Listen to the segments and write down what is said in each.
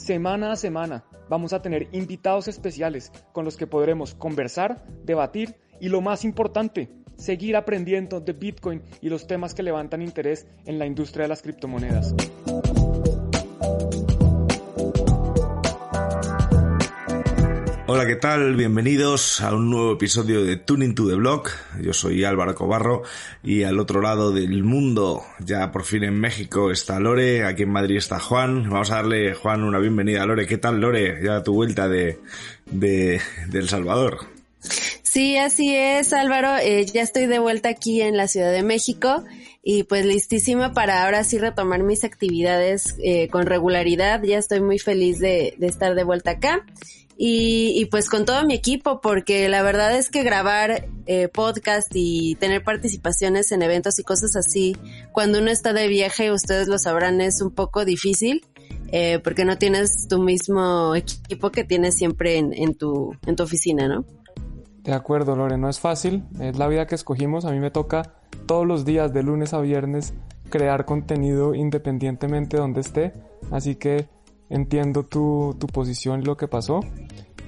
semana a semana vamos a tener invitados especiales con los que podremos conversar, debatir y lo más importante, seguir aprendiendo de Bitcoin y los temas que levantan interés en la industria de las criptomonedas. Hola, ¿qué tal? Bienvenidos a un nuevo episodio de Tuning to the Block. Yo soy Álvaro Cobarro y al otro lado del mundo, ya por fin en México, está Lore, aquí en Madrid está Juan. Vamos a darle, Juan, una bienvenida a Lore. ¿Qué tal, Lore? Ya tu vuelta de, de, El Salvador. Sí, así es, Álvaro. Eh, ya estoy de vuelta aquí en la Ciudad de México y pues listísima para ahora sí retomar mis actividades eh, con regularidad. Ya estoy muy feliz de estar de vuelta acá y, pues con todo mi equipo, porque la verdad es que grabar eh, podcast y tener participaciones en eventos y cosas así, cuando uno está de viaje, ustedes lo sabrán, es un poco difícil. Eh, porque no tienes tu mismo equipo que tienes siempre en, en, tu, en tu oficina, ¿no? De acuerdo, Lore, no es fácil, es la vida que escogimos, a mí me toca todos los días, de lunes a viernes, crear contenido independientemente de donde esté, así que entiendo tu, tu posición y lo que pasó.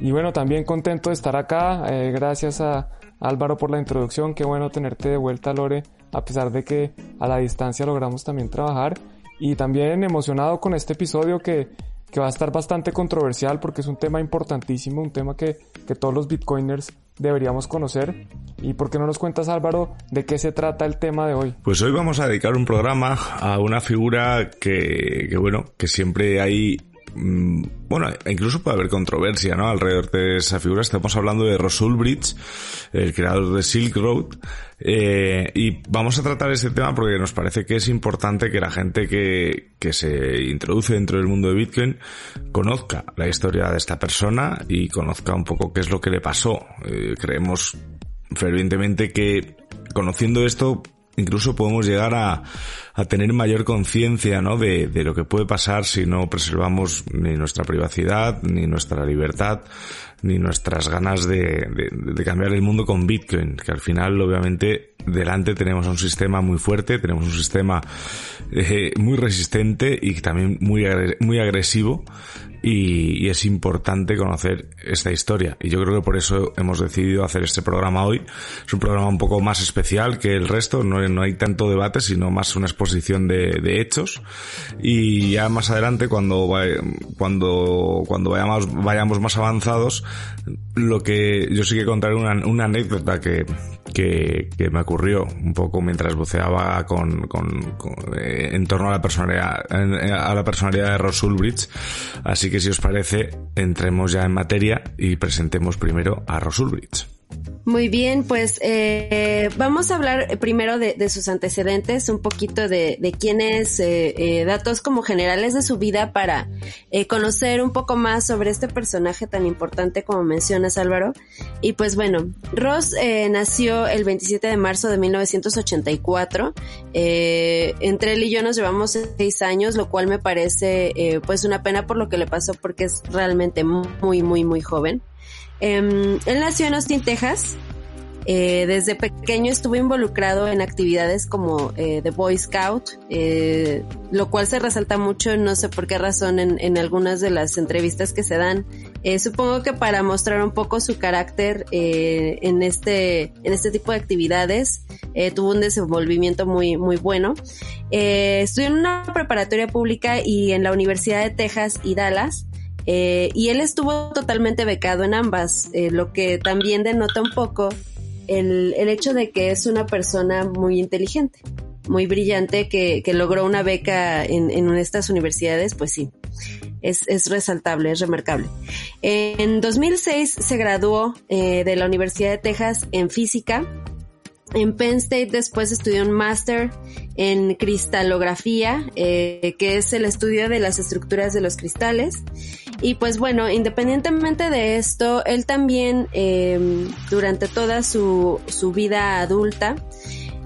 Y bueno, también contento de estar acá. Eh, gracias a Álvaro por la introducción. Qué bueno tenerte de vuelta, Lore, a pesar de que a la distancia logramos también trabajar. Y también emocionado con este episodio que, que va a estar bastante controversial porque es un tema importantísimo, un tema que, que todos los bitcoiners deberíamos conocer. ¿Y por qué no nos cuentas, Álvaro, de qué se trata el tema de hoy? Pues hoy vamos a dedicar un programa a una figura que, que bueno, que siempre hay bueno, incluso puede haber controversia, ¿no? Alrededor de esa figura. Estamos hablando de Ross Ulbricht, el creador de Silk Road, eh, y vamos a tratar este tema porque nos parece que es importante que la gente que, que se introduce dentro del mundo de Bitcoin conozca la historia de esta persona y conozca un poco qué es lo que le pasó. Eh, creemos fervientemente que conociendo esto incluso podemos llegar a, a tener mayor conciencia ¿no? de, de, lo que puede pasar si no preservamos ni nuestra privacidad, ni nuestra libertad, ni nuestras ganas de, de, de cambiar el mundo con Bitcoin, que al final obviamente delante tenemos un sistema muy fuerte, tenemos un sistema eh, muy resistente y también muy, muy agresivo y, y, es importante conocer esta historia. Y yo creo que por eso hemos decidido hacer este programa hoy. Es un programa un poco más especial que el resto, no, no hay tanto debate, sino más una exposición de, de hechos. Y ya más adelante, cuando, cuando, cuando vayamos, vayamos más avanzados, lo que yo sí que contaré una, anécdota que, que, que, me ocurrió un poco mientras buceaba con, con, con eh, en torno a la personalidad, a la personalidad de Ross Ulbricht. Así que si os parece, entremos ya en materia y presentemos primero a Ross Ulbricht. Muy bien, pues eh, vamos a hablar primero de, sus antecedentes, un poquito de, de quién es, eh, eh, datos como generales de su vida para eh, conocer un poco más sobre este personaje tan importante como mencionas Álvaro. Y pues bueno, Ross eh, nació el 27 de marzo de 1984. Eh, entre él y yo nos llevamos seis años, lo cual me parece pues una pena por lo que le pasó porque es realmente muy, muy, muy joven. Eh, él nació en Austin, Texas. Eh, desde pequeño estuvo involucrado en actividades como eh, The Boy Scout, eh, lo cual se resalta mucho, no sé por qué razón, en, en algunas de las entrevistas que se dan. Supongo que para mostrar un poco su carácter en este en este tipo de actividades, tuvo un desenvolvimiento muy muy bueno. estudió en una preparatoria pública y en la Universidad de Texas y Dallas. Eh, y él estuvo totalmente becado en ambas, eh, lo que también denota un poco el, el, hecho de que es una persona muy inteligente, muy brillante, que, que logró una beca en, en estas universidades, pues sí, es, es, resaltable, es remarcable. En 2006 se graduó eh, de la Universidad de Texas en física. En Penn State después estudió un máster en cristalografía, que es el estudio de las estructuras de los cristales. Y pues bueno, independientemente de esto, él también eh, durante toda su, su vida adulta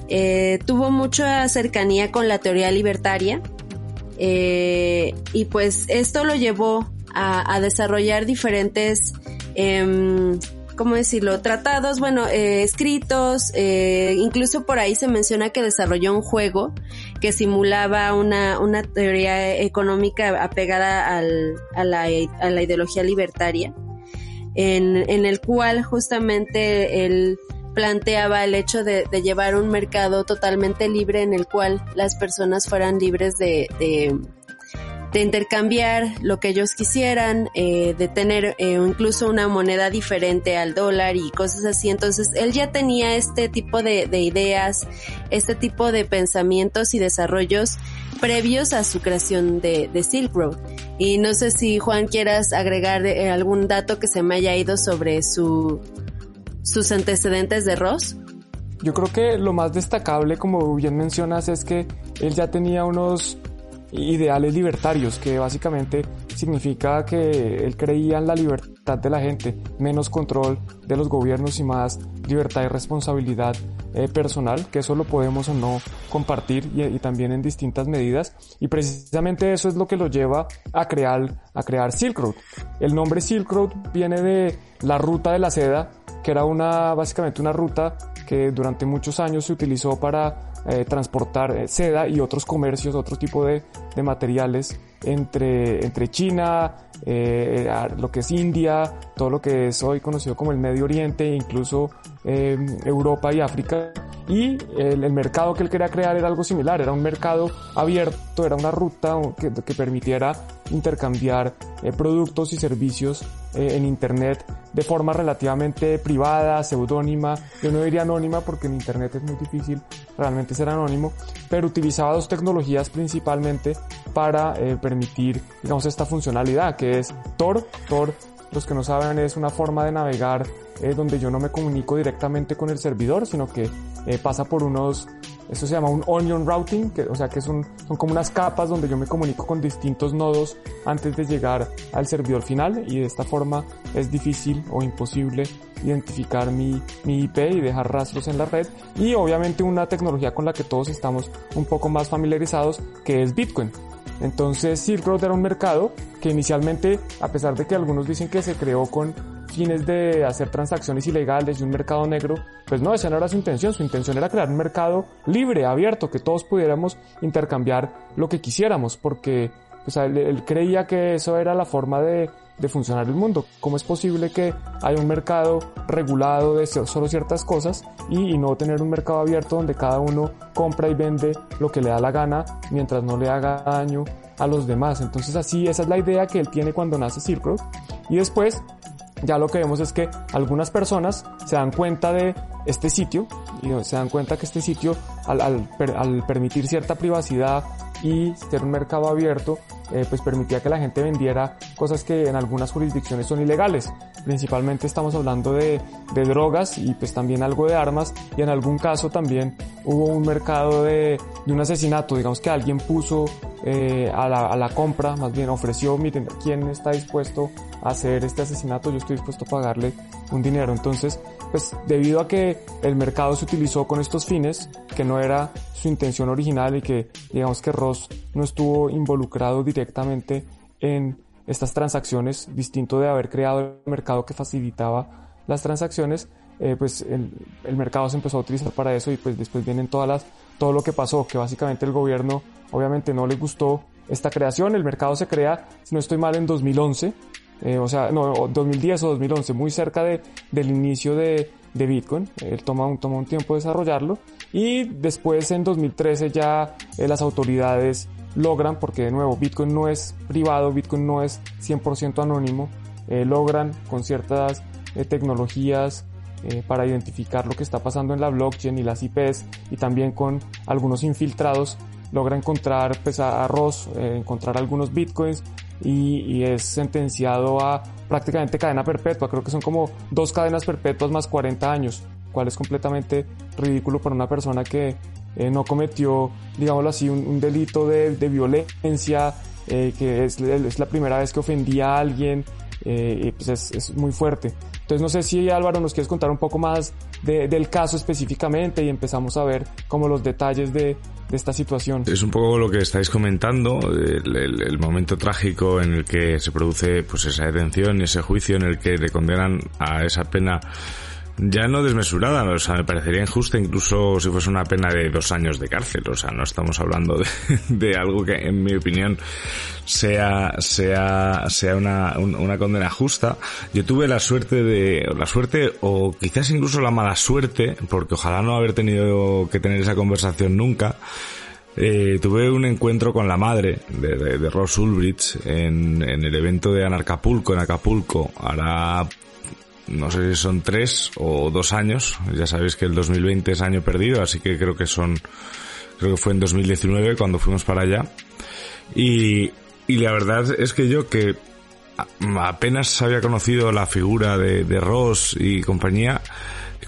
eh, tuvo mucha cercanía con la teoría libertaria. Eh, y pues esto lo llevó a, desarrollar diferentes eh, ¿cómo decirlo? Tratados, bueno, eh, escritos, eh, incluso por ahí se menciona que desarrolló un juego que simulaba una, una teoría económica apegada al, a, la, a la ideología libertaria, en, en el cual justamente él planteaba el hecho de, de, llevar un mercado totalmente libre en el cual las personas fueran libres de, de de intercambiar lo que ellos quisieran, eh, de tener eh, incluso una moneda diferente al dólar y cosas así. Entonces él ya tenía este tipo de, de ideas, este tipo de pensamientos y desarrollos previos a su creación de, Silk Road. Y no sé si Juan quieras agregar eh, algún dato que se me haya ido sobre su, sus antecedentes de Ross. Yo creo que lo más destacable, como bien mencionas, es que él ya tenía unos ideales libertarios, que básicamente significa que él creía en la libertad de la gente, menos control de los gobiernos y más libertad y responsabilidad eh, personal, que eso lo podemos o no compartir y, y, también en distintas medidas. Y precisamente eso es lo que lo lleva a crear, a crear Silk Road. El nombre Silk Road viene de la ruta de la seda, que era una, básicamente una ruta que durante muchos años se utilizó para eh, transportar eh, seda y otros comercios, otro tipo de, de materiales entre, entre China, eh, lo que es India, todo lo que es hoy conocido como el Medio Oriente, incluso eh, Europa y África. Y el, mercado que él quería crear era algo similar, era un mercado abierto, era una ruta que permitiera intercambiar eh, productos y servicios en Internet de forma relativamente privada, seudónima, yo no diría anónima porque en Internet es muy difícil realmente ser anónimo, pero utilizaba dos tecnologías principalmente para eh, permitir, digamos, esta funcionalidad que es Tor. Tor, los que no saben, es una forma de navegar eh, donde yo no me comunico directamente con el servidor, sino que eh, pasa por unos esto se llama un onion routing, que, o sea que son, son como unas capas donde yo me comunico con distintos nodos antes de llegar al servidor final y de esta forma es difícil o imposible identificar mi, mi IP y dejar rastros en la red y obviamente una tecnología con la que todos estamos un poco más familiarizados que es Bitcoin. Entonces Silk Road era un mercado que inicialmente, a pesar de que algunos dicen que se creó con fines de hacer transacciones ilegales y un mercado negro, pues no, esa no era su intención, su intención era crear un mercado libre, abierto, que todos pudiéramos intercambiar lo que quisiéramos, porque pues, él, él creía que eso era la forma de, funcionar el mundo. ¿Cómo es posible que haya un mercado regulado de solo ciertas cosas y, no tener un mercado abierto donde cada uno compra y vende lo que le da la gana mientras no le haga daño a los demás? Entonces así, esa es la idea que él tiene cuando nace Silk Road. Y después ya lo que vemos es que algunas personas se dan cuenta de este sitio y se dan cuenta que este sitio al permitir cierta privacidad y ser un mercado abierto eh, pues permitía que la gente vendiera cosas que en algunas jurisdicciones son ilegales. Principalmente estamos hablando de, de drogas y pues también algo de armas y en algún caso también hubo un mercado de, de un asesinato, digamos que alguien puso eh, a, la, a la compra, más bien ofreció, miren, ¿quién está dispuesto a hacer este asesinato? Yo estoy dispuesto a pagarle un dinero. Entonces, pues debido a que el mercado se utilizó con estos fines, que no era su intención original y que digamos que Ross no estuvo involucrado directamente en estas transacciones, distinto de haber creado el mercado que facilitaba las transacciones, eh, pues el, mercado se empezó a utilizar para eso y pues después vienen todas las, todo lo que pasó, que básicamente el gobierno obviamente no le gustó esta creación, el mercado se crea, si no estoy mal, en 2011, eh, o sea, no, 2010 o 2011, muy cerca de, del inicio de, de Bitcoin. Él toma un, toma un tiempo desarrollarlo y después en 2013 ya eh, las autoridades logran, porque de nuevo Bitcoin no es privado, Bitcoin no es 100% anónimo, eh, logran con ciertas eh, tecnologías eh, para identificar lo que está pasando en la blockchain y las IPs y también con algunos infiltrados logra encontrar pues, a Ross, encontrar algunos bitcoins y, y, es sentenciado a prácticamente cadena perpetua. Creo que son como dos cadenas perpetuas más 40 años, cual es completamente ridículo para una persona que eh, no cometió, digámoslo así, un, delito de, violencia, eh, que es, es, la primera vez que ofendía a alguien, eh, pues es, es, muy fuerte. Entonces no sé si Álvaro nos quieres contar un poco más de, del caso específicamente y empezamos a ver como los detalles de, de esta situación. Es un poco lo que estáis comentando, el, el, el, momento trágico en el que se produce pues esa detención y ese juicio en el que le condenan a esa pena ya no desmesurada, o sea, me parecería injusta incluso si fuese una pena de dos años de cárcel, o sea, no estamos hablando de, de algo que en mi opinión sea, sea, sea una, una condena justa. Yo tuve la suerte de, la suerte o quizás incluso la mala suerte, porque ojalá no haber tenido que tener esa conversación nunca, eh, tuve un encuentro con la madre de, de, de Ross Ulbricht en, en, el evento de Anarcapulco, en Acapulco, hará no sé si son tres o dos años. Ya sabéis que el 2020 es año perdido, así que creo que son, creo que fue en 2019 cuando fuimos para allá. Y, y la verdad es que yo que apenas había conocido la figura de, de Ross y compañía,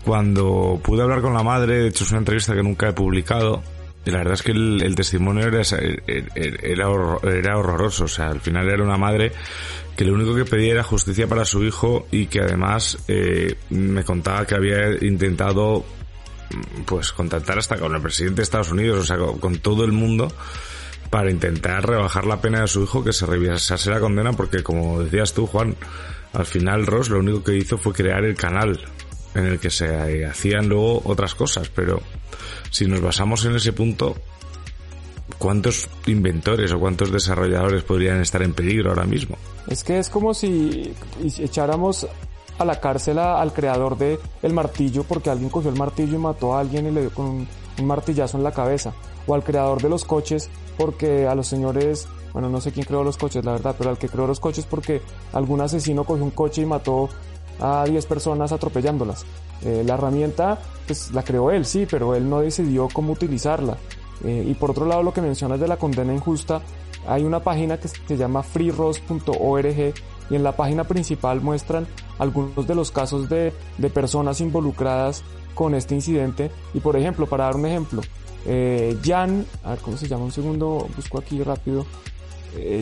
cuando pude hablar con la madre, de hecho es una entrevista que nunca he publicado, la verdad es que el, testimonio era, era, era horroroso, o sea, al final era una madre que lo único que pedía era justicia para su hijo y que además eh, me contaba que había intentado pues contactar hasta con el presidente de Estados Unidos, o sea, con, con todo el mundo para intentar rebajar la pena de su hijo que se revisase la condena porque como decías tú Juan, al final Ross lo único que hizo fue crear el canal en el que se hacían luego otras cosas, pero si nos basamos en ese punto, ¿cuántos inventores o cuántos desarrolladores podrían estar en peligro ahora mismo? Es que es como si echáramos a la cárcel al creador de el martillo porque alguien cogió el martillo y mató a alguien y le dio con un, un martillazo en la cabeza. O al creador de los coches porque a los señores, bueno, no sé quién creó los coches, la verdad, pero al que creó los coches porque algún asesino cogió un coche y mató a 10 personas atropellándolas. Eh, la herramienta, pues la creó él, sí, pero él no decidió cómo utilizarla. Eh, y por otro lado, lo que mencionas de la condena injusta, hay una página que se llama freeros.org y en la página principal muestran algunos de los casos de, de, personas involucradas con este incidente. Y por ejemplo, para dar un ejemplo, eh, Jan, a ver cómo se llama un segundo, busco aquí rápido,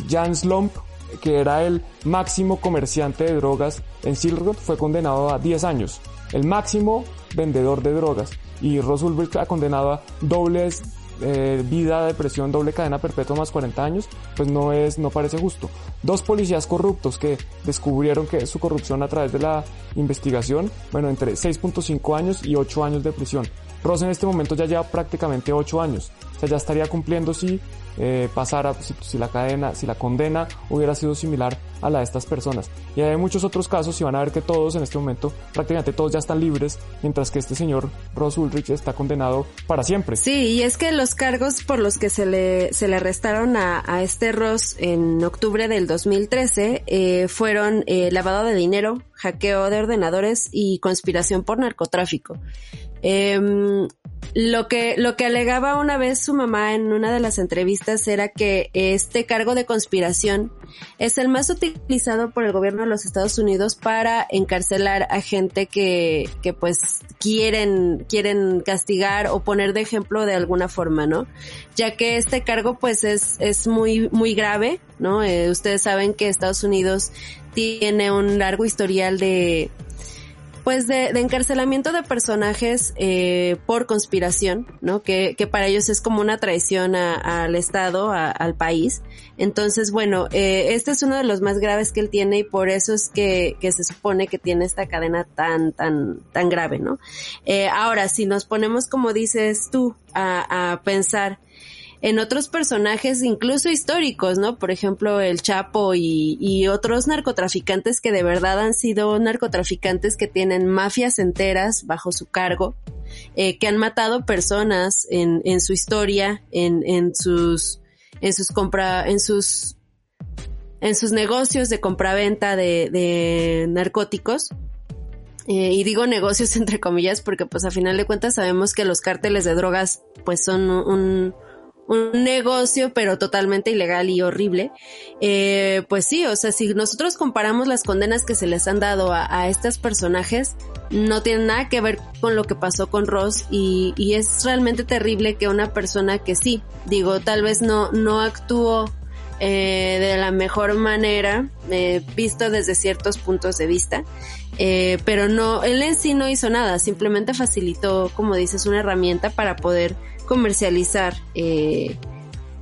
Jan Slump, que era el máximo comerciante de drogas en Silk fue condenado a 10 años. El máximo vendedor de drogas. Y Ross Ulbricht ha condenado a dobles eh, vida de presión, doble cadena perpetua más 40 años, pues no es, no parece justo. Dos policías corruptos que descubrieron que su corrupción a través de la investigación, bueno, entre 6.5 años y 8 años de prisión. Ross en este momento ya lleva prácticamente 8 años. O sea, ya estaría cumpliendo si eh, pasara, si, la cadena, si la condena hubiera sido similar a la de estas personas. Y hay muchos otros casos y van a ver que todos en este momento, prácticamente todos ya están libres, mientras que este señor Ross Ulrich está condenado para siempre. Sí, y es que los cargos por los que se le, se le arrestaron a, a este Ross en octubre del 2013 eh, fueron eh, lavado de dinero, hackeo de ordenadores y conspiración por narcotráfico. Eh, lo que, lo que alegaba una vez su mamá en una de las entrevistas era que este cargo de conspiración es el más utilizado por el gobierno de los Estados Unidos para encarcelar a gente que, que pues quieren, quieren castigar o poner de ejemplo de alguna forma, ¿no? Ya que este cargo pues es, es muy, muy grave, ¿no? Eh, ustedes saben que Estados Unidos tiene un largo historial de, pues de, de, encarcelamiento de personajes eh, por conspiración, ¿no? Que, para ellos es como una traición al Estado, a, al país. Entonces, bueno, eh, este es uno de los más graves que él tiene y por eso es que, se supone que tiene esta cadena tan, tan, tan grave, ¿no? Eh, ahora, si nos ponemos, como dices tú, a pensar en otros personajes incluso históricos, ¿no? Por ejemplo, el Chapo y, otros narcotraficantes que de verdad han sido narcotraficantes que tienen mafias enteras bajo su cargo, eh, que han matado personas en, en su historia, en, en sus en sus compra, en sus, en sus negocios de compraventa de, de narcóticos. Eh, y digo negocios entre comillas porque pues a final de cuentas sabemos que los cárteles de drogas pues son un, un negocio, pero totalmente ilegal y horrible. Eh, pues sí, o sea, si nosotros comparamos las condenas que se les han dado a, estos personajes, no tienen nada que ver con lo que pasó con Ross y, y, es realmente terrible que una persona que sí, digo, tal vez no, no actuó eh, de la mejor manera, eh, visto desde ciertos puntos de vista, eh, pero no, él en sí no hizo nada, simplemente facilitó, como dices, una herramienta para poder comercializar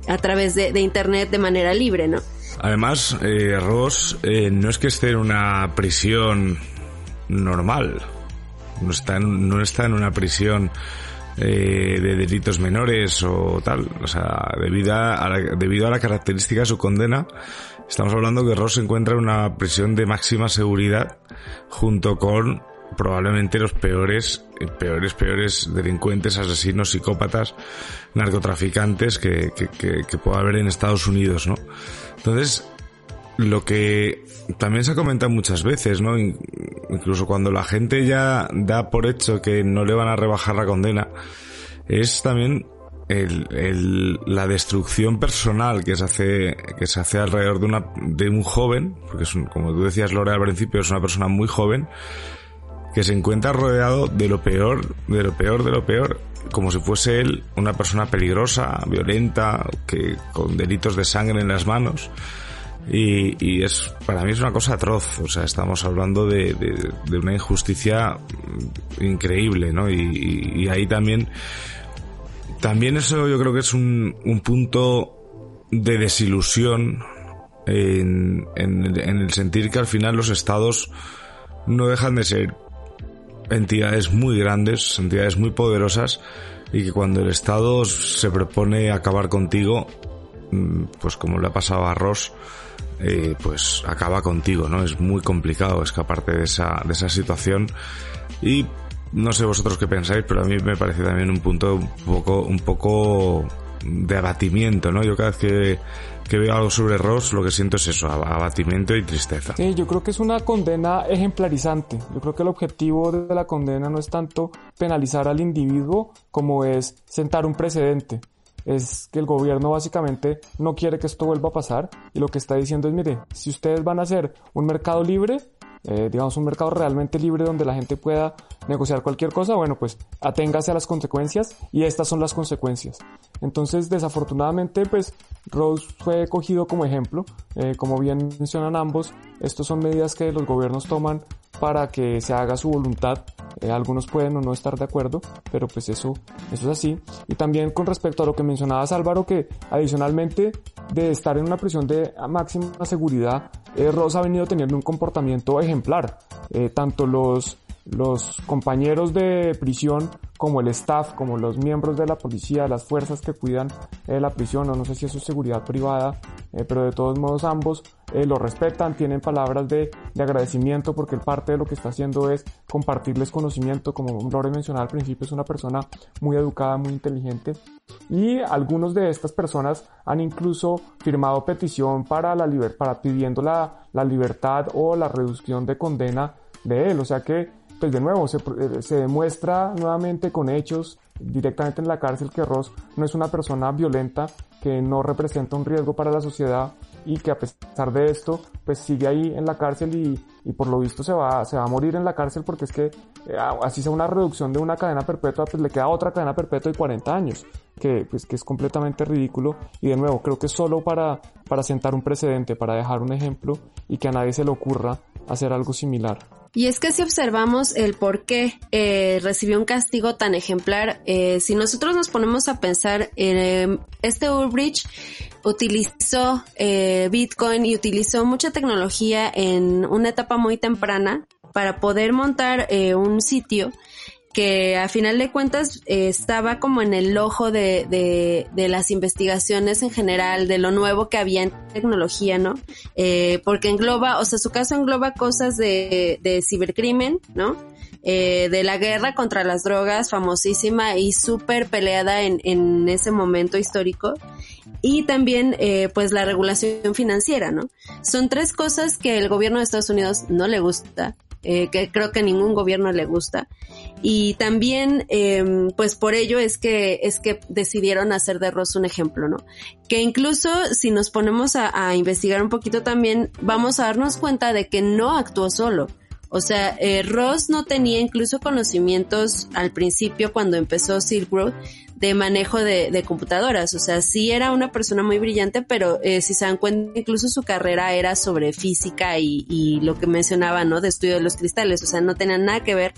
a través de, Internet de manera libre, ¿no? Además, Ross no es que esté en una prisión normal, no está en, no está en una prisión eh, de delitos menores o tal, o sea, debido a, la, debido a la característica de su condena, estamos hablando que Ross se encuentra en una prisión de máxima seguridad junto con probablemente los peores, peores, peores delincuentes, asesinos, psicópatas, narcotraficantes que, que, que, pueda haber en Estados Unidos, ¿no? Entonces, lo que también se ha comentado muchas veces, ¿no? Incluso cuando la gente ya da por hecho que no le van a rebajar la condena, es también el, el, la destrucción personal que se hace que se hace alrededor de una de un joven porque es un, como tú decías Lore al principio es una persona muy joven que se encuentra rodeado de lo peor, de lo peor, de lo peor, como si fuese él una persona peligrosa, violenta, que con delitos de sangre en las manos. Y, y es, para mí es una cosa atroz, o sea, estamos hablando de, de, de una injusticia increíble, ¿no? Y, y, ahí también, también eso yo creo que es un, un punto de desilusión en, en, en el sentir que al final los estados no dejan de ser entidades muy grandes, entidades muy poderosas y que cuando el Estado se propone acabar contigo, mm, pues como le ha pasado a Ross, eh, pues acaba contigo, ¿no? Es muy complicado escaparte de esa, de esa situación y no sé vosotros qué pensáis, pero a mí me parece también un punto un poco, un poco de abatimiento, ¿no? Yo cada vez que que veo algo sobre Ross, lo que siento es eso, abatimiento y tristeza. Sí, yo creo que es una condena ejemplarizante. Yo creo que el objetivo de la condena no es tanto penalizar al individuo como es sentar un precedente. Es que el gobierno básicamente no quiere que esto vuelva a pasar y lo que está diciendo es, mire, si ustedes van a hacer un mercado libre, eh, digamos, un mercado realmente libre donde la gente pueda negociar cualquier cosa, bueno, pues aténgase a las consecuencias y estas son las consecuencias. Entonces, desafortunadamente, pues Rose fue cogido como ejemplo. Eh, como bien mencionan ambos, estos son medidas que los gobiernos toman para que se haga su voluntad. Eh, algunos pueden o no estar de acuerdo, pero pues eso, eso es así. Y también con respecto a lo que mencionabas Álvaro, que adicionalmente de estar en una prisión de máxima seguridad, eh, Ross ha venido teniendo un comportamiento ejemplar. Eh, tanto los los compañeros de prisión como el staff, como los miembros de la policía, las fuerzas que cuidan eh, la prisión, o no sé si eso es seguridad privada, pero de todos modos ambos eh, lo respetan, tienen palabras de, de, agradecimiento porque parte de lo que está haciendo es compartirles conocimiento, como Lore mencionaba al principio, es una persona muy educada, muy inteligente. Y algunos de estas personas han incluso firmado petición para la para pidiendo la, la libertad o la reducción de condena de él, o sea que pues de nuevo, se, se, demuestra nuevamente con hechos directamente en la cárcel que Ross no es una persona violenta, que no representa un riesgo para la sociedad y que a pesar de esto, pues sigue ahí en la cárcel y, y por lo visto se va, se va a morir en la cárcel porque es que eh, así sea una reducción de una cadena perpetua, pues le queda otra cadena perpetua de 40 años, que, pues, que es completamente ridículo y de nuevo, creo que solo para, para sentar un precedente, para dejar un ejemplo y que a nadie se le ocurra hacer algo similar. Y es que si observamos el por qué eh, recibió un castigo tan ejemplar, eh, si nosotros nos ponemos a pensar, eh, este Ulbricht utilizó eh, Bitcoin y utilizó mucha tecnología en una etapa muy temprana para poder montar eh, un sitio que a final de cuentas eh, estaba como en el ojo de, de, de, las investigaciones en general, de lo nuevo que había en tecnología, ¿no? Eh, porque engloba, o sea, su caso engloba cosas de, de cibercrimen, ¿no? Eh, de la guerra contra las drogas, famosísima y súper peleada en, en ese momento histórico. y también eh, pues la regulación financiera, ¿no? Son tres cosas que el gobierno de Estados Unidos no le gusta, eh, que creo que ningún gobierno le gusta. Y también, em, pues por ello es que, es que decidieron hacer de Ross un ejemplo, ¿no? Que incluso si nos ponemos a, a investigar un poquito también, vamos a darnos cuenta de que no actuó solo. O sea, eh, Ross no tenía incluso conocimientos al principio cuando empezó Silk Road de manejo de, computadoras. O sea, sí era una persona muy brillante, pero eh, si se dan cuenta, incluso su carrera era sobre física y, lo que mencionaba, ¿no? De estudio de los cristales. O sea, no tenía nada que ver.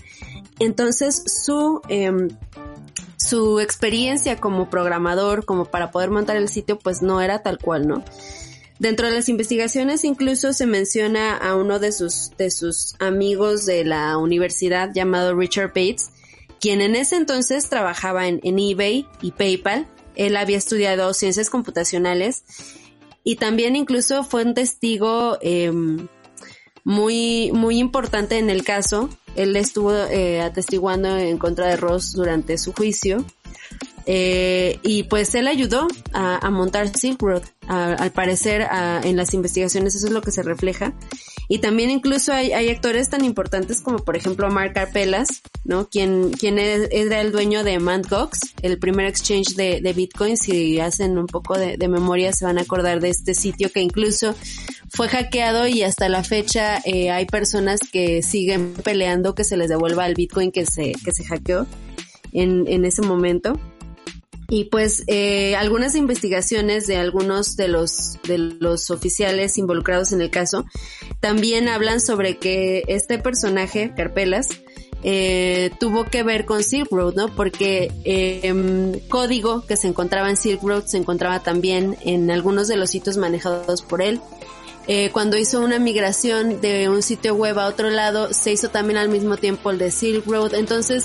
Entonces, su, em, su experiencia como programador, como para poder montar el sitio, pues no era tal cual, ¿no? Dentro de las investigaciones incluso se menciona a uno de sus, de sus amigos de la universidad llamado Richard Bates, quien en ese entonces trabajaba en, eBay y PayPal. Él había estudiado ciencias computacionales y también incluso fue un testigo em, muy, muy importante en el caso. Él estuvo eh, atestiguando en contra de Ross durante su juicio eh, y pues él ayudó a, montar Silk Road. al parecer, en las investigaciones eso es lo que se refleja. Y también incluso hay, actores tan importantes como por ejemplo Mark Carpelas, ¿no? Quien, quien era el dueño de Mt. Gox, el primer exchange de, de Bitcoin. Si hacen un poco de, memoria se van a acordar de este sitio que incluso fue hackeado y hasta la fecha eh, hay personas que siguen peleando que se les devuelva el Bitcoin que se, que se hackeó en, en ese momento. Y pues eh, algunas investigaciones de algunos de los, de los oficiales involucrados en el caso también hablan sobre que este personaje, Carpelas, eh, tuvo que ver con Silk Road, ¿no? Porque eh, código que se encontraba en Silk Road se encontraba también en algunos de los sitios manejados por él. Eh, cuando hizo una migración de un sitio web a otro lado, se hizo también al mismo tiempo el de Silk Road. Entonces,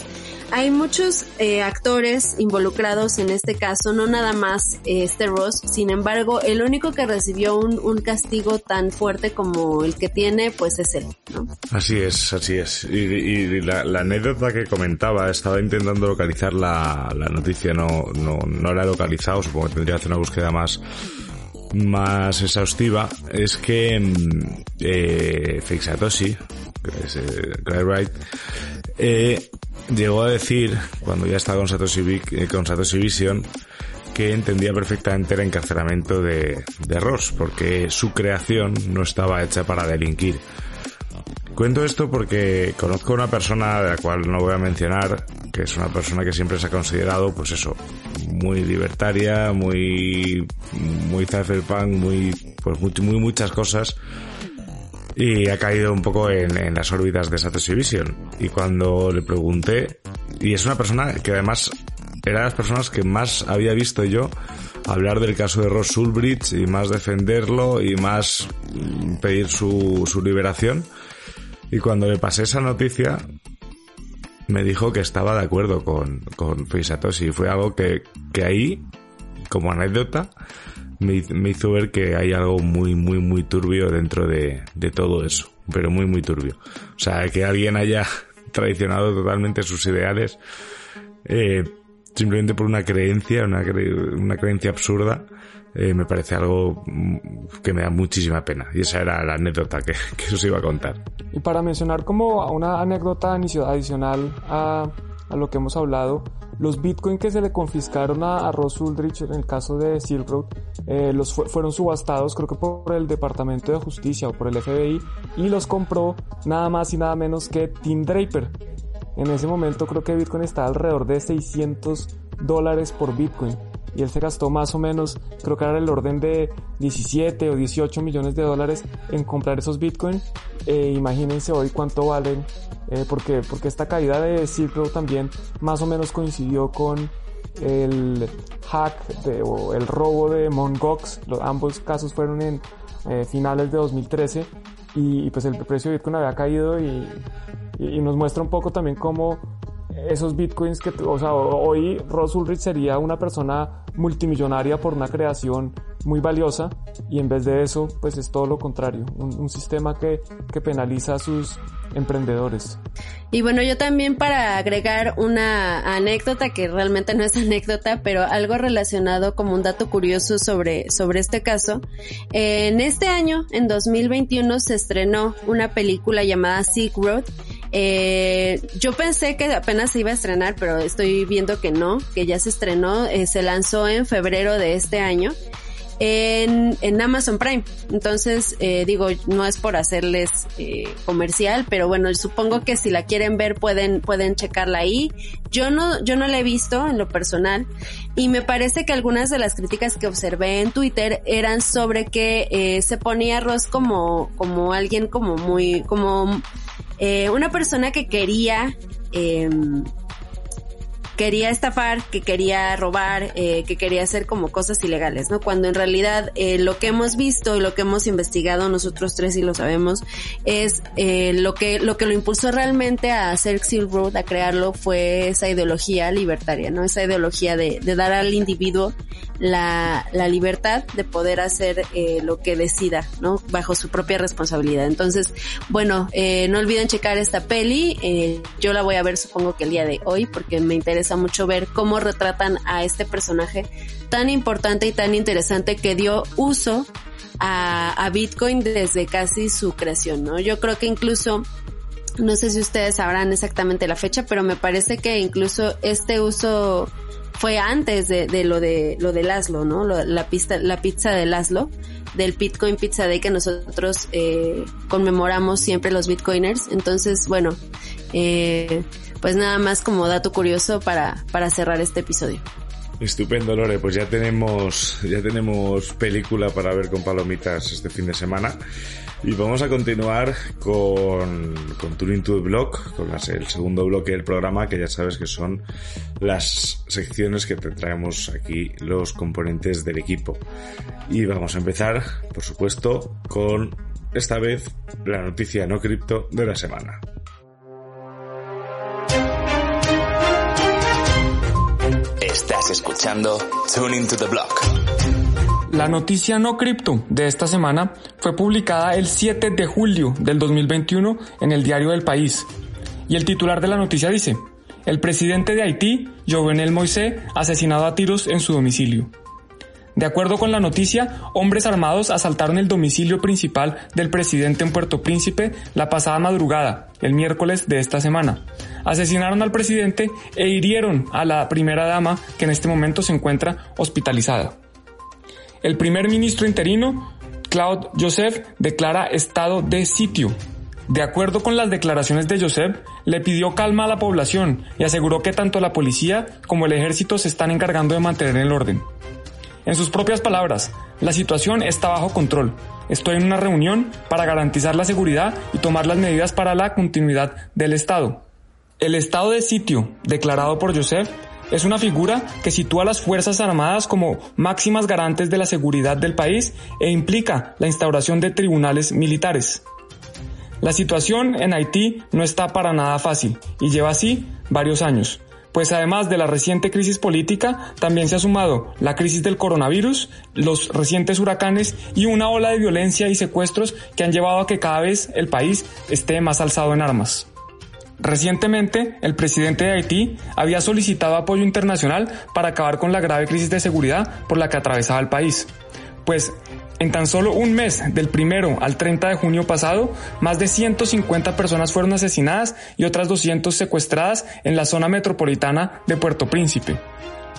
hay muchos eh, actores involucrados en este caso, no nada más eh, este Ross. Sin embargo, el único que recibió un, un, castigo tan fuerte como el que tiene, pues es él, ¿no? Así es, así es. Y, la, anécdota que comentaba, estaba intentando localizar la, la noticia, no, no, no la he localizado, supongo que tendría que hacer una búsqueda más más exhaustiva es que mm, eh, Fixatoshi, que es eh, eh, llegó a decir, cuando ya estaba con Satoshi, eh, con Vision, que entendía perfectamente el encarcelamiento de, de Ross, porque su creación no estaba hecha para delinquir. Cuento esto porque conozco a una persona de la cual no voy a mencionar, que es una persona que siempre se ha considerado, pues eso, muy libertaria, muy, muy cypherpunk, muy, pues muy, muy muchas cosas, y ha caído un poco en, en las órbitas de Satoshi Vision. Y cuando le pregunté, y es una persona que además era de las personas que más había visto yo hablar del caso de Ross Ulbricht y más defenderlo y más pedir su, su liberación. Y cuando le pasé esa noticia, me dijo que estaba de acuerdo con, con y Fue algo que, que ahí, como anécdota, me, hizo ver que hay algo muy, muy, muy turbio dentro de, de todo eso. Pero muy, muy turbio. O sea, que alguien haya traicionado totalmente sus ideales, eh, simplemente por una creencia, una, una creencia absurda, eh, me parece algo mm, que me da muchísima pena. Y esa era la anécdota que, que os iba a contar. Y para mencionar como una anécdota adicional a lo que hemos hablado, los bitcoins que se le confiscaron a, Ross Ulrich en el caso de Silk Road eh, los fueron subastados creo que por el Departamento de Justicia o por el FBI y los compró nada más y nada menos que Tim Draper. En ese momento creo que Bitcoin está alrededor de 600 dólares por Bitcoin y él se gastó más o menos, creo que era el orden de 17 o 18 millones de dólares en comprar esos bitcoins. Eh, imagínense hoy cuánto valen, eh, porque, porque esta caída de Silk Road también más o menos coincidió con el hack o el robo de Mongox. Los, ambos casos fueron en eh, finales de 2013 y, pues el precio de Bitcoin había caído y, y, nos muestra un poco también cómo esos bitcoins que, o sea, hoy Ross Ulrich sería una persona multimillonaria por una creación muy valiosa y en vez de eso, pues es todo lo contrario, un, sistema que, que penaliza a sus emprendedores. Y bueno, yo también para agregar una anécdota que realmente no es anécdota, pero algo relacionado como un dato curioso sobre, sobre este caso. En este año, en 2021, se estrenó una película llamada Silk Road. Eh, yo pensé que apenas se iba a estrenar, pero estoy viendo que no, que ya se estrenó, eh, se lanzó en febrero de este año en, en Amazon Prime. Entonces, eh, digo, no es por hacerles eh, comercial, pero bueno, supongo que si la quieren ver pueden, pueden checarla ahí. Yo no, yo no la he visto en lo personal y me parece que algunas de las críticas que observé en Twitter eran sobre que eh, se ponía Ross como, como alguien como muy, como una persona que quería, eh, quería estafar, que quería robar, eh, que quería hacer como cosas ilegales, ¿no? Cuando en realidad eh, lo que hemos visto y lo que hemos investigado nosotros tres y lo sabemos es eh, lo que lo que lo impulsó realmente a hacer Silk Road, a crearlo fue esa ideología libertaria, ¿no? Esa ideología de, de dar al individuo la, la libertad de poder hacer eh, lo que decida, ¿no? Bajo su propia responsabilidad. Entonces, bueno, eh, no olviden checar esta peli. Eh, yo la voy a ver supongo que el día de hoy porque me interesa mucho ver cómo retratan a este personaje tan importante y tan interesante que dio uso a, Bitcoin desde casi su creación, ¿no? Yo creo que incluso no sé si ustedes sabrán exactamente la fecha, pero me parece que incluso este uso fue antes de, de lo de lo de Laszlo, ¿no? la pista, la pizza de Laszlo, del Bitcoin Pizza Day que nosotros eh, conmemoramos siempre los Bitcoiners. Entonces, bueno, eh, pues nada más como dato curioso para, para cerrar este episodio. Estupendo, Lore. Pues ya tenemos, ya tenemos película para ver con palomitas este fin de semana. Y vamos a continuar con, con Turing to the Block, con el segundo bloque del programa, que ya sabes que son las secciones que te traemos aquí los componentes del equipo. Y vamos a empezar, por supuesto, con esta vez la noticia no cripto de la semana. Estás escuchando Tuning to the Block. La noticia no cripto de esta semana fue publicada el 7 de julio del 2021 en el diario del país. Y el titular de la noticia dice, el presidente de Haití, Jovenel Moisés, asesinado a tiros en su domicilio. De acuerdo con la noticia, hombres armados asaltaron el domicilio principal del presidente en Puerto Príncipe la pasada madrugada, el miércoles de esta semana. Asesinaron al presidente e hirieron a la primera dama que en este momento se encuentra hospitalizada. El primer ministro interino, Claude Joseph, declara estado de sitio. De acuerdo con las declaraciones de Joseph, le pidió calma a la población y aseguró que tanto la policía como el ejército se están encargando de mantener el orden. En sus propias palabras, la situación está bajo control. Estoy en una reunión para garantizar la seguridad y tomar las medidas para la continuidad del Estado. El estado de sitio declarado por Joseph es una figura que sitúa a las Fuerzas Armadas como máximas garantes de la seguridad del país e implica la instauración de tribunales militares. La situación en Haití no está para nada fácil y lleva así varios años, pues además de la reciente crisis política, también se ha sumado la crisis del coronavirus, los recientes huracanes y una ola de violencia y secuestros que han llevado a que cada vez el país esté más alzado en armas. Recientemente, el presidente de Haití había solicitado apoyo internacional para acabar con la grave crisis de seguridad por la que atravesaba el país. Pues en tan solo un mes, del primero al 30 de junio pasado, más de 150 personas fueron asesinadas y otras 200 secuestradas en la zona metropolitana de Puerto Príncipe.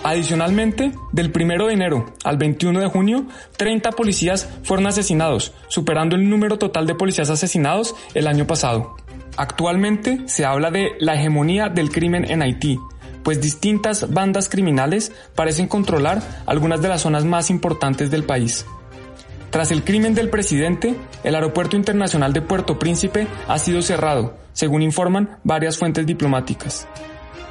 Adicionalmente, del 1 de enero al 21 de junio, 30 policías fueron asesinados, superando el número total de policías asesinados el año pasado. Actualmente se habla de la hegemonía del crimen en Haití, pues distintas bandas criminales parecen controlar algunas de las zonas más importantes del país. Tras el crimen del presidente, el Aeropuerto Internacional de Puerto Príncipe ha sido cerrado, según informan varias fuentes diplomáticas.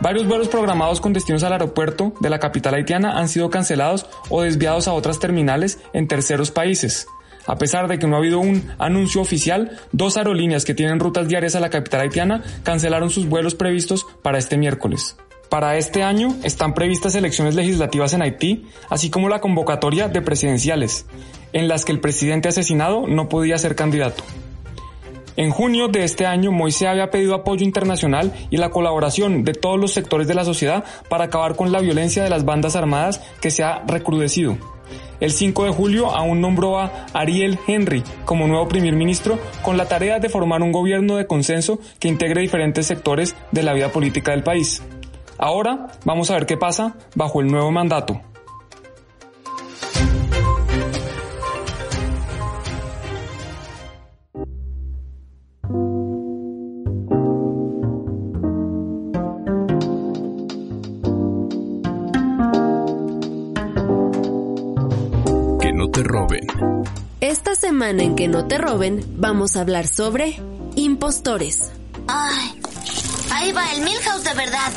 Varios vuelos programados con destinos al aeropuerto de la capital haitiana han sido cancelados o desviados a otras terminales en terceros países, A pesar de que no ha habido un anuncio oficial, dos aerolíneas que tienen rutas diarias a la capital haitiana cancelaron sus vuelos previstos para este miércoles. Para este año están previstas elecciones legislativas en Haití, así como la convocatoria de presidenciales, en las que el presidente asesinado no podía ser candidato. En junio de este año, Moisés había pedido apoyo internacional y la colaboración de todos los sectores de la sociedad para acabar con la violencia de las bandas armadas que se ha recrudecido. El 5 de julio aún nombró a Ariel Henry como nuevo primer ministro con la tarea de formar un gobierno de consenso que integre diferentes sectores de la vida política del país. Ahora vamos a ver qué pasa bajo el nuevo mandato. Esta semana en que no te roben, vamos a hablar sobre impostores. Ay, ahí va el Milhouse de verdad.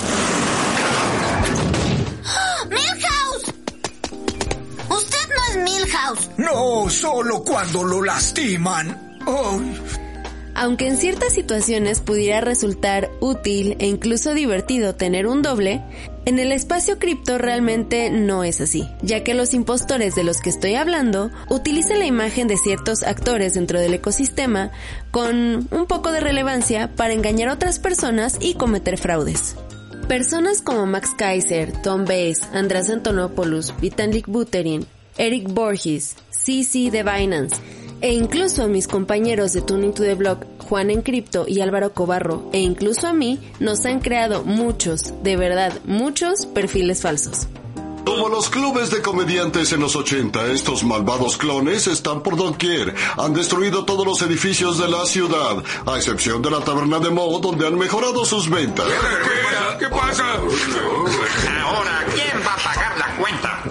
¡Ah! ¡Milhouse! Usted no es Milhouse. No, solo cuando lo lastiman. Aunque en ciertas situaciones pudiera resultar útil e incluso divertido tener un doble, en el espacio cripto realmente no es así, ya que los impostores de los que estoy hablando utilizan la imagen de ciertos actores dentro del ecosistema con un poco de relevancia para engañar a otras personas y cometer fraudes. Personas como Max Kaiser, Tom Bass, András Antonopoulos, Vitalik Buterin, Eric Borges, CC de Binance, e incluso mis compañeros de Tuning to the Block, Juan Encripto y Álvaro Cobarro, e incluso a mí, nos han creado muchos, de verdad, muchos perfiles falsos. Como los clubes de comediantes en los 80, estos malvados clones están por doquier. Han destruido todos los edificios de la ciudad, a excepción de la taberna de Mo, donde han mejorado sus ventas. ¿Qué, ¿Qué pasa? Ahora, ¿quién va a pagar la cuenta?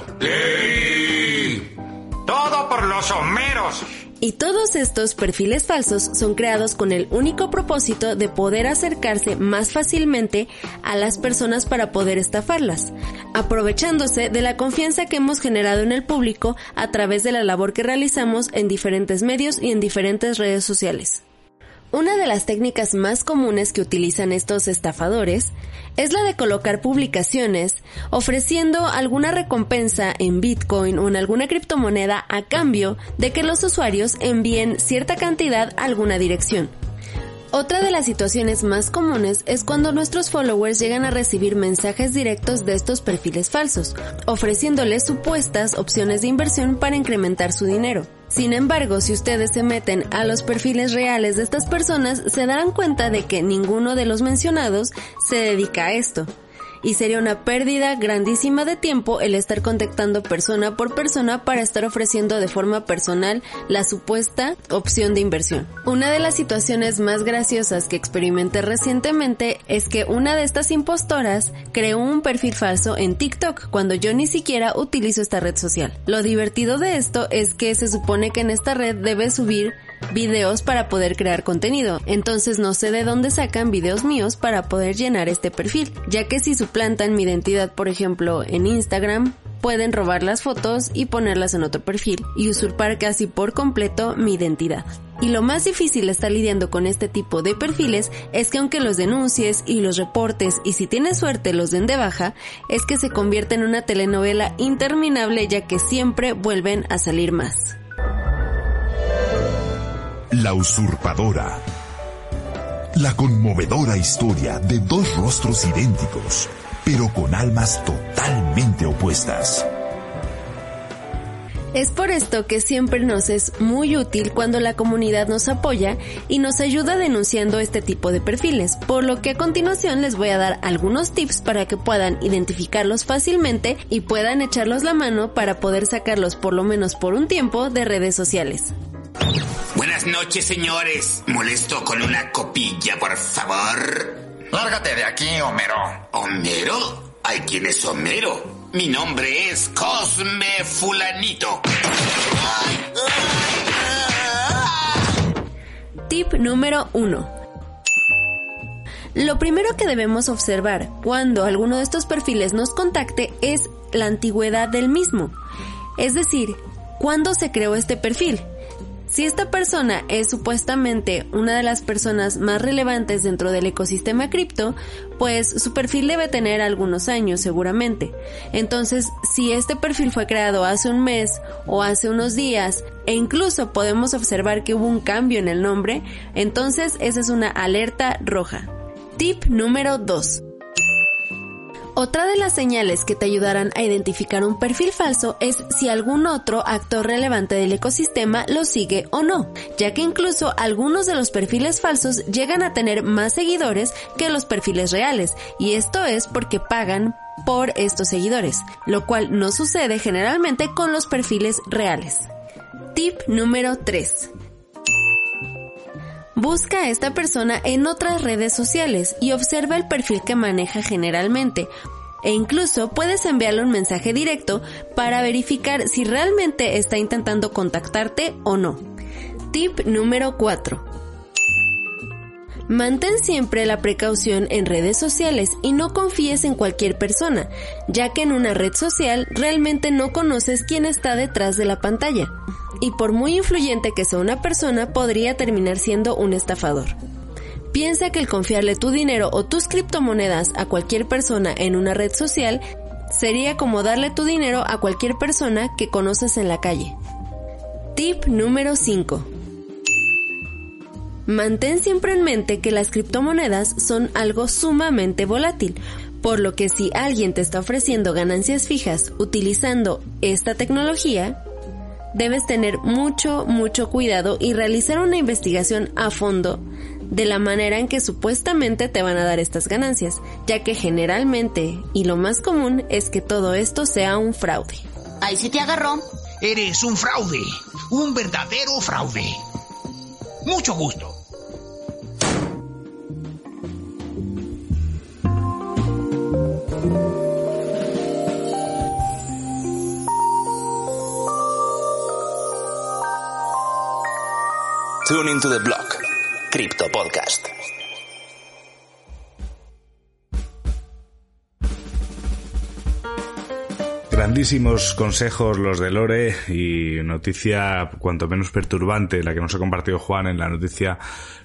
Todo por los homeros. Y todos estos perfiles falsos son creados con el único propósito de poder acercarse más fácilmente a las personas para poder estafarlas, aprovechándose de la confianza que hemos generado en el público a través de la labor que realizamos en diferentes medios y en diferentes redes sociales. Una de las técnicas más comunes que utilizan estos estafadores es la de colocar publicaciones ofreciendo alguna recompensa en Bitcoin o en alguna criptomoneda a cambio de que los usuarios envíen cierta cantidad a alguna dirección. Otra de las situaciones más comunes es cuando nuestros followers llegan a recibir mensajes directos de estos perfiles falsos, ofreciéndoles supuestas opciones de inversión para incrementar su dinero. Sin embargo, si ustedes se meten a los perfiles reales de estas personas, se darán cuenta de que ninguno de los mencionados se dedica a esto y sería una pérdida grandísima de tiempo el estar contactando persona por persona para estar ofreciendo de forma personal la supuesta opción de inversión. Una de las situaciones más graciosas que experimenté recientemente es que una de estas impostoras creó un perfil falso en TikTok cuando yo ni siquiera utilizo esta red social. Lo divertido de esto es que se supone que en esta red debe subir videos para poder crear contenido. Entonces no sé de dónde sacan videos míos para poder llenar este perfil, ya que si suplantan mi identidad, por ejemplo, en Instagram, pueden robar las fotos y ponerlas en otro perfil y usurpar casi por completo mi identidad. Y lo más difícil estar lidiando con este tipo de perfiles es que aunque los denuncies y los reportes y si tienes suerte los den de baja, es que se convierte en una telenovela interminable ya que siempre vuelven a salir más. La usurpadora. La conmovedora historia de dos rostros idénticos, pero con almas totalmente opuestas. Es por esto que siempre nos es muy útil cuando la comunidad nos apoya y nos ayuda denunciando este tipo de perfiles, por lo que a continuación les voy a dar algunos tips para que puedan identificarlos fácilmente y puedan echarlos la mano para poder sacarlos por lo menos por un tiempo de redes sociales. Buenas noches, señores. Molesto con una copilla, por favor. Lárgate de aquí, Homero. ¿Homero? ¿Ay, quién es Homero? Mi nombre es Cosme Fulanito. Tip número 1. Lo primero que debemos observar cuando alguno de estos perfiles nos contacte es la antigüedad del mismo. Es decir, ¿cuándo se creó este perfil? Si esta persona es supuestamente una de las personas más relevantes dentro del ecosistema cripto, pues su perfil debe tener algunos años seguramente. Entonces, si este perfil fue creado hace un mes o hace unos días, e incluso podemos observar que hubo un cambio en el nombre, entonces esa es una alerta roja. Tip número 2. Otra de las señales que te ayudarán a identificar un perfil falso es si algún otro actor relevante del ecosistema lo sigue o no, ya que incluso algunos de los perfiles falsos llegan a tener más seguidores que los perfiles reales, y esto es porque pagan por estos seguidores, lo cual no sucede generalmente con los perfiles reales. Tip número 3. Busca a esta persona en otras redes sociales y observa el perfil que maneja generalmente. E incluso puedes enviarle un mensaje directo para verificar si realmente está intentando contactarte o no. Tip número 4. Mantén siempre la precaución en redes sociales y no confíes en cualquier persona, ya que en una red social realmente no conoces quién está detrás de la pantalla y por muy influyente que sea una persona, podría terminar siendo un estafador. Piensa que el confiarle tu dinero o tus criptomonedas a cualquier persona en una red social sería como darle tu dinero a cualquier persona que conoces en la calle. Tip número 5. Mantén siempre en mente que las criptomonedas son algo sumamente volátil, por lo que si alguien te está ofreciendo ganancias fijas utilizando esta tecnología, debes tener mucho, mucho cuidado y realizar una investigación a fondo de la manera en que supuestamente te van a dar estas ganancias, ya que generalmente y lo más común es que todo esto sea un fraude. Ahí se te agarró. Eres un fraude, un verdadero fraude. Mucho gusto. Tune into the block. Crypto Podcast. Grandísimos consejos los de Lore y noticia cuanto menos perturbante la que nos ha compartido Juan en la noticia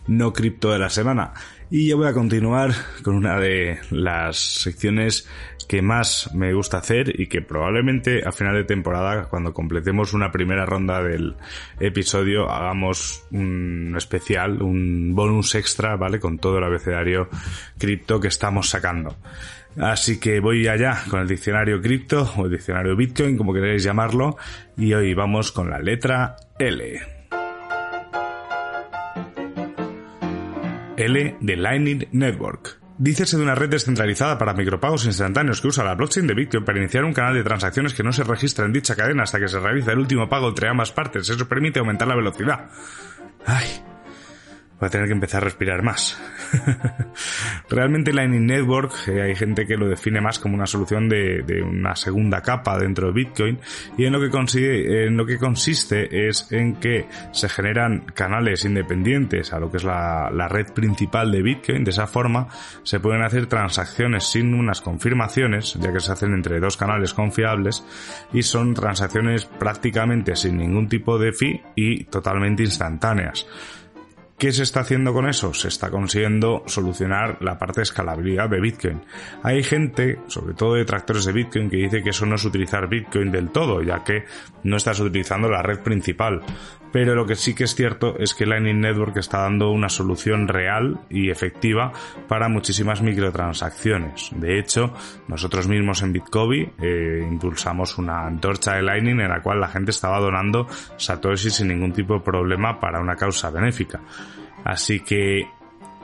no cripto de la semana. Y yo voy a continuar con una de las secciones que más me gusta hacer y que probablemente a final de temporada, cuando completemos una primera ronda del episodio, hagamos un especial, un bonus extra, ¿vale? Con todo el abecedario cripto que estamos sacando. Así que voy allá con el diccionario cripto o el diccionario Bitcoin, como queréis llamarlo, y hoy vamos con la letra L. L de Lightning Network. Dícese de una red descentralizada para micropagos instantáneos que usa la blockchain de Bitcoin para iniciar un canal de transacciones que no se registra en dicha cadena hasta que se realiza el último pago entre ambas partes. Eso permite aumentar la velocidad. Ay, voy a tener que empezar a respirar más. Realmente Lightning Network eh, hay gente que lo define más como una solución de, una segunda capa dentro de Bitcoin y en lo, que consiste, en lo que consiste es en que se generan canales independientes a lo que es la, la red principal de Bitcoin. De esa forma se pueden hacer transacciones sin unas confirmaciones, ya que se hacen entre dos canales confiables y son transacciones prácticamente sin ningún tipo de fee y totalmente instantáneas. ¿Qué se está haciendo con eso? Se está consiguiendo solucionar la parte de escalabilidad de Bitcoin. Hay gente, sobre todo detractores de Bitcoin, que dice que eso no es utilizar Bitcoin del todo, ya que no estás utilizando la red principal. Pero lo que sí que es cierto es que Lightning Network está dando una solución real y efectiva para muchísimas microtransacciones. De hecho, nosotros mismos en Bitcoin eh, impulsamos una antorcha de Lightning en la cual la gente estaba donando Satoshi sin ningún tipo de problema para una causa benéfica. Así que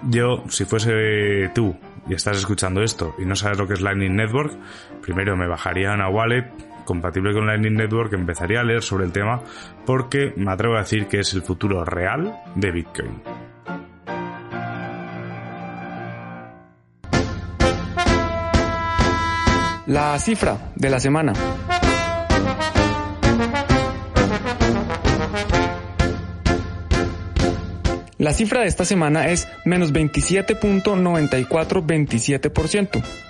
yo, si fuese tú y estás escuchando esto y no sabes lo que es Lightning Network, primero me bajaría una wallet compatible con Lightning Network, empezaría a leer sobre el tema porque me atrevo a decir que es el futuro real de Bitcoin. La cifra de la semana. La cifra de esta semana es menos 27.9427%.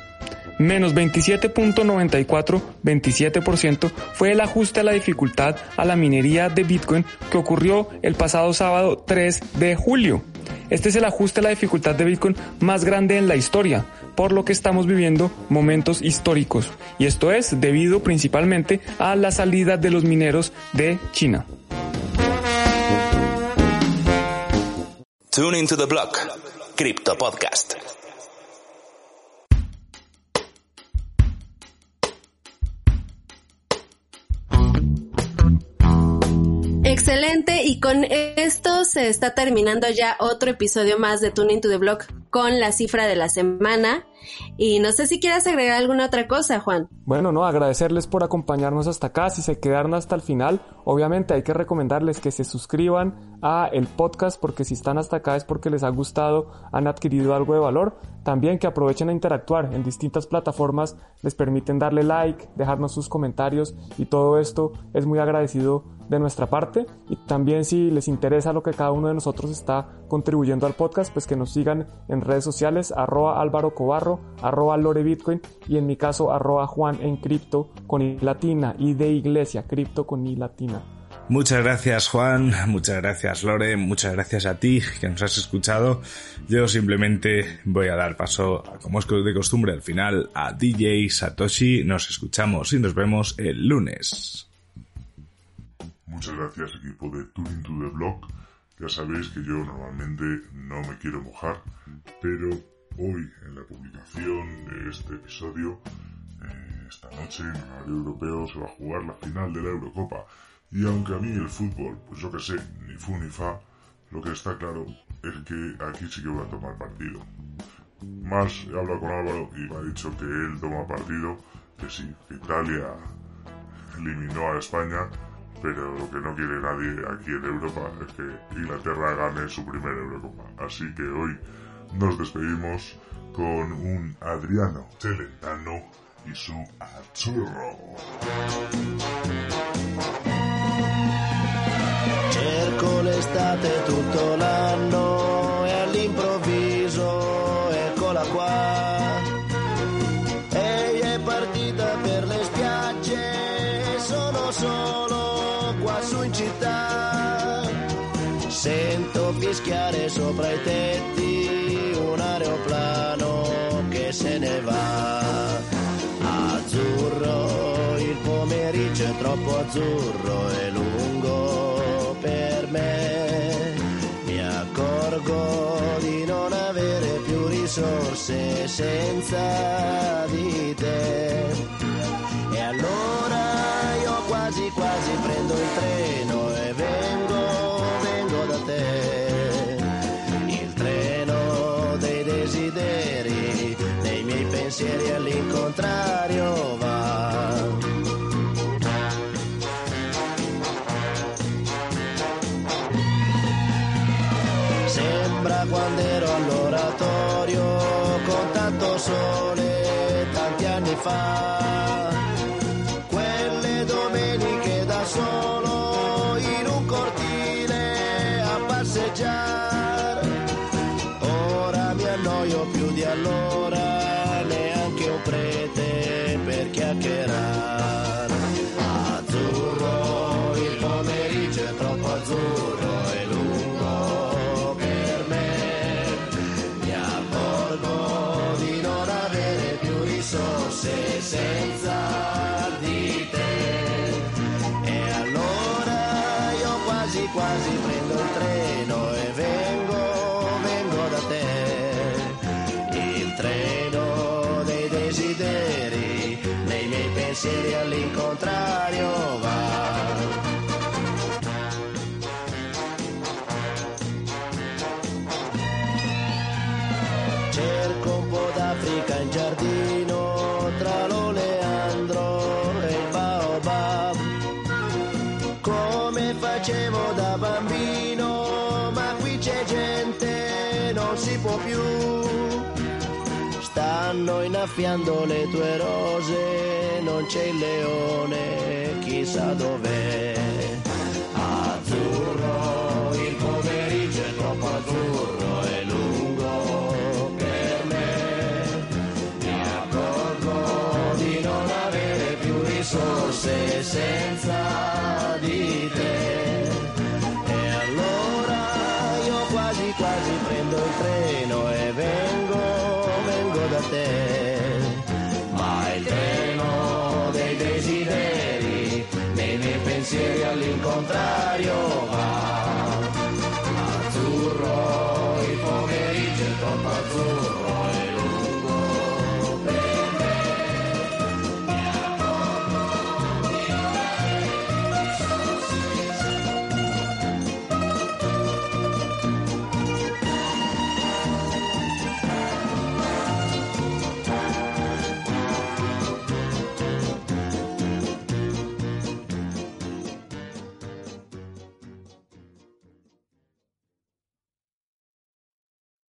menos 27.94, 27% fue el ajuste a la dificultad a la minería de Bitcoin que ocurrió el pasado sábado 3 de julio. Este es el ajuste a la dificultad de Bitcoin más grande en la historia, por lo que estamos viviendo momentos históricos. Y esto es debido principalmente a la salida de los mineros de China. Tune the block. Crypto Podcast. Y con esto se está terminando ya otro episodio más de Tuning to the Block con la cifra de la semana. Y no sé si quieras agregar alguna otra cosa, Juan. Bueno, no, agradecerles por acompañarnos hasta acá. Si se quedaron hasta el final, obviamente hay que recomendarles que se suscriban a el podcast porque si están hasta acá es porque les ha gustado, han adquirido algo de valor. También que aprovechen a interactuar en distintas plataformas, les permiten darle like, dejarnos sus comentarios y todo esto es muy agradecido de nuestra parte y también si les interesa lo que cada uno de nosotros está contribuyendo al podcast, pues que nos sigan en redes sociales arroba Álvaro Cobarro, arroba Lore Bitcoin y en mi caso arroba Juan en cripto con i latina y de iglesia, cripto con i latina. Muchas gracias Juan, muchas gracias Lore, muchas gracias a ti que nos has escuchado. Yo simplemente voy a dar paso, como es de costumbre al final, a DJ Satoshi. Nos escuchamos y nos vemos el lunes. Muchas gracias equipo de Tuning to the Block. Ya sabéis que yo normalmente no me quiero mojar, pero hoy en la publicación de este episodio, eh, esta noche en el horario europeo se va a jugar la final de la Eurocopa. Y aunque a mí el fútbol, pues yo que sé, ni fu ni fa, lo que está claro es que aquí sí que voy a tomar partido. Más he hablado con Álvaro y me ha dicho que él toma partido, que sí, Italia eliminó a España, pero lo que no quiere nadie aquí en Europa es que Inglaterra gane su primera Eurocopa. Así que hoy nos despedimos con un Adriano Celentano y su l'estate tutto l'anno fischiare sopra i tetti un aeroplano che se ne va. Azzurro, il pomeriggio è troppo azzurro e lungo per me. Mi accorgo di non avere più risorse senza di te. facevo da bambino, ma qui c'è gente, non si può più. Stanno innaffiando le tue rose, non c'è il leone, chissà dov'è. Azzurro, il pomeriggio è troppo azzurro e lungo per me. Mi accorgo di non avere più risorse senza dire. Treno dei desideri,